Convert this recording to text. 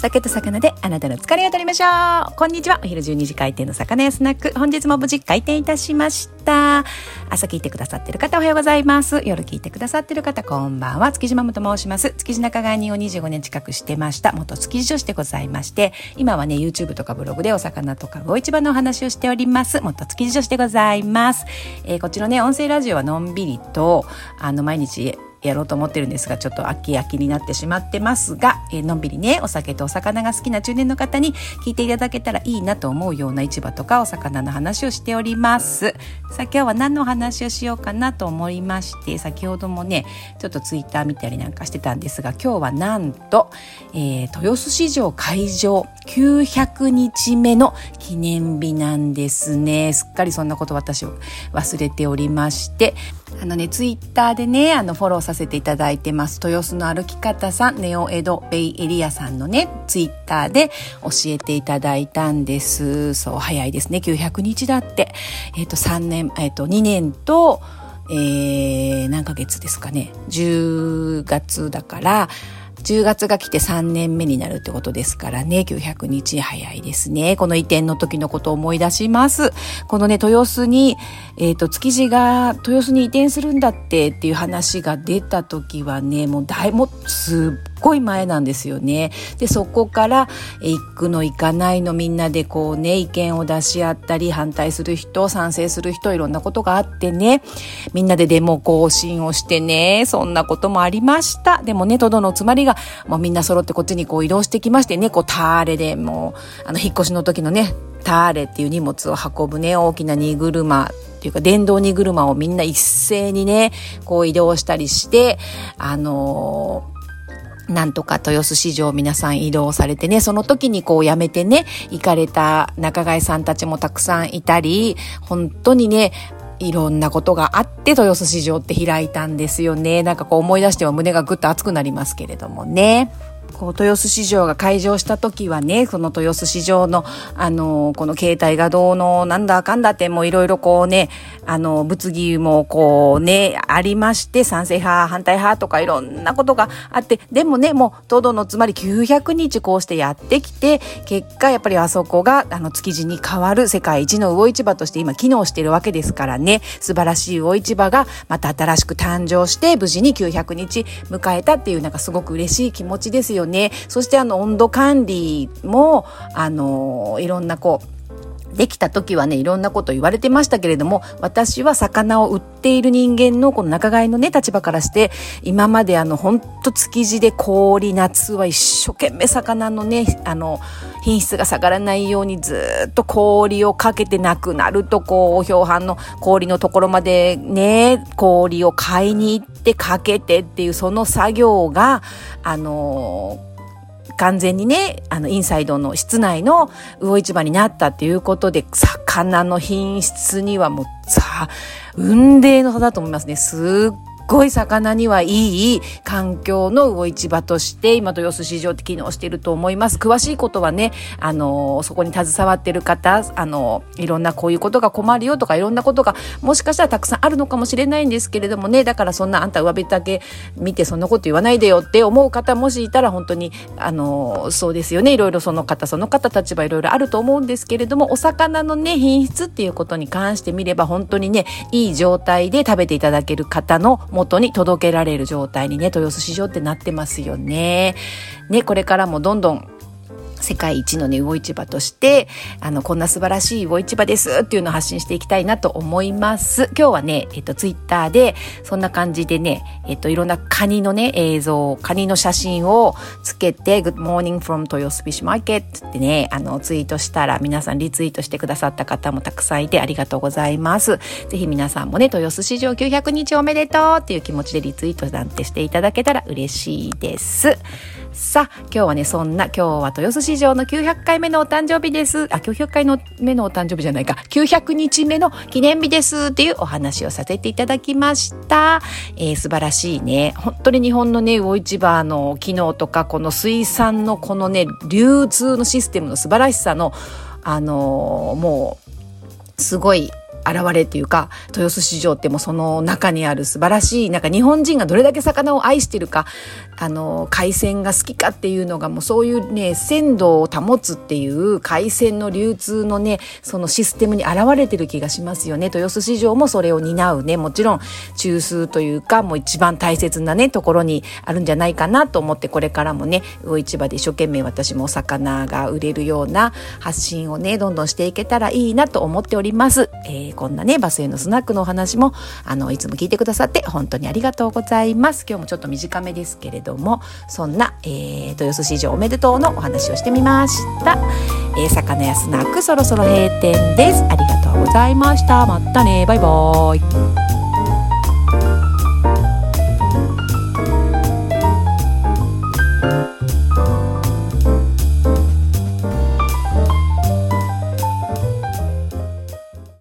酒と魚であなたの疲れを取りましょう。こんにちは。お昼12時開店の魚屋スナック。本日も無事開店いたしました。朝聞いてくださってる方おはようございます。夜聞いてくださってる方こんばんは。築地マムと申します。築地仲買人を25年近くしてました。元築地女子でございまして。今はね YouTube とかブログでお魚とか魚市場のお話をしております。元築地女子でございます、えー、こちらね音声ラジオはのんびりとあの毎日やろうと思ってるんですがちょっと秋秋になってしまってますが、えー、のんびりねお酒とお魚が好きな中年の方に聞いていただけたらいいなと思うような市場とかお魚の話をしております。さあ今日は何の話をしようかなと思いまして先ほどもねちょっとツイッター見たりなんかしてたんですが今日はなんと、えー、豊洲市場会場900日目の記念日なんですね。すっかりそんなこと私忘れておりましてあのねツイッターでねあのフォローさせていただいてます。豊洲の歩き方さんネオエドベイエリアさんのねツイッターで教えていただいたんです。そう早いですね。900日だって。えっ、ー、と3年えっ、ー、と2年とえー、何ヶ月ですかね。10月だから10月が来て3年目になるってことですからね、900日早いですね。この移転の時のことを思い出します。このね、豊洲に、えっ、ー、と、築地が豊洲に移転するんだってっていう話が出た時はね、もう大も、すっごい前なんですよね。で、そこから、行くの行かないのみんなでこうね、意見を出し合ったり、反対する人、賛成する人、いろんなことがあってね、みんなでデモ行進をしてね、そんなこともありました。でもね、トドのつまりが、もうみんな揃ってこっちにこう移動してきましてね、こうターレでもう、あの、引っ越しの時のね、ターレっていう荷物を運ぶね、大きな荷車っていうか電動荷車をみんな一斉にね、こう移動したりして、あのーなんとか豊洲市場皆さん移動されてね、その時にこうやめてね、行かれた仲買さんたちもたくさんいたり、本当にね、いろんなことがあって豊洲市場って開いたんですよね。なんかこう思い出しては胸がぐっと熱くなりますけれどもね。こう豊洲市場が開場した時はね、その豊洲市場の、あの、この携帯がどうの、なんだかんだってもういろいろこうね、あの、物議もこうね、ありまして、賛成派、反対派とかいろんなことがあって、でもね、もう、トドのつまり900日こうしてやってきて、結果やっぱりあそこが、あの、築地に変わる世界一の魚市場として今機能しているわけですからね、素晴らしい魚市場がまた新しく誕生して、無事に900日迎えたっていう、なんかすごく嬉しい気持ちですよ。ね。ね。そしてあの温度管理も、あの、いろんなこう、できた時はね、いろんなこと言われてましたけれども、私は魚を売っている人間のこの仲買のね、立場からして、今まであの、ほんと築地で氷、夏は一生懸命魚のね、あの、品質が下がらないようにずっと氷をかけてなくなると、こう、表版の氷のところまでね、氷を買いに行ってかけてっていう、その作業が、あの完全にね、あの、インサイドの室内の魚市場になったっていうことで、魚の品質にはもう、さ、雲霊の差だと思いますね。すっごい魚にはいい環境の魚市場として今豊洲市場って機能していると思います。詳しいことはね、あの、そこに携わってる方、あの、いろんなこういうことが困るよとかいろんなことがもしかしたらたくさんあるのかもしれないんですけれどもね、だからそんなあんた上辺だけ見てそんなこと言わないでよって思う方もしいたら本当に、あの、そうですよね。いろいろその方、その方立場いろいろあると思うんですけれども、お魚のね、品質っていうことに関してみれば本当にね、いい状態で食べていただける方の元に届けられる状態にね、豊洲市場ってなってますよね。ね、これからもどんどん世界一のね、魚市場として、あの、こんな素晴らしい魚市場ですっていうのを発信していきたいなと思います。今日はね、えっと、ツイッターで、そんな感じでね、えっと、いろんなカニのね、映像、カニの写真をつけて、Good morning from 豊洲 Fish Market ってね、あの、ツイートしたら、皆さんリツイートしてくださった方もたくさんいてありがとうございます。ぜひ皆さんもね、豊洲市場900日おめでとうっていう気持ちでリツイートなんてしていただけたら嬉しいです。さあ、今日はね、そんな、今日は豊洲市場の900回目のお誕生日です。あ、900回の目のお誕生日じゃないか。900日目の記念日ですっていうお話をさせていただきました。えー、素晴らしいね。本当に日本のね、魚市場の機能とか、この水産のこのね、流通のシステムの素晴らしさの、あのー、もう、すごい現れっていうか、豊洲市場ってもその中にある素晴らしい、なんか日本人がどれだけ魚を愛してるか、あの、海鮮が好きかっていうのがもうそういうね、鮮度を保つっていう海鮮の流通のね、そのシステムに現れてる気がしますよね。豊洲市場もそれを担うね、もちろん中枢というか、もう一番大切なね、ところにあるんじゃないかなと思って、これからもね、魚市場で一生懸命私もお魚が売れるような発信をね、どんどんしていけたらいいなと思っております。えー、こんなね、バスへのスナックのお話も、あの、いつも聞いてくださって本当にありがとうございます。今日もちょっと短めですけれども、そんな、えー、豊洲市場おめでとうのお話をしてみました。えー、魚屋スナックそろそろ閉店です。ありがとうございました。またね。バイバーイ。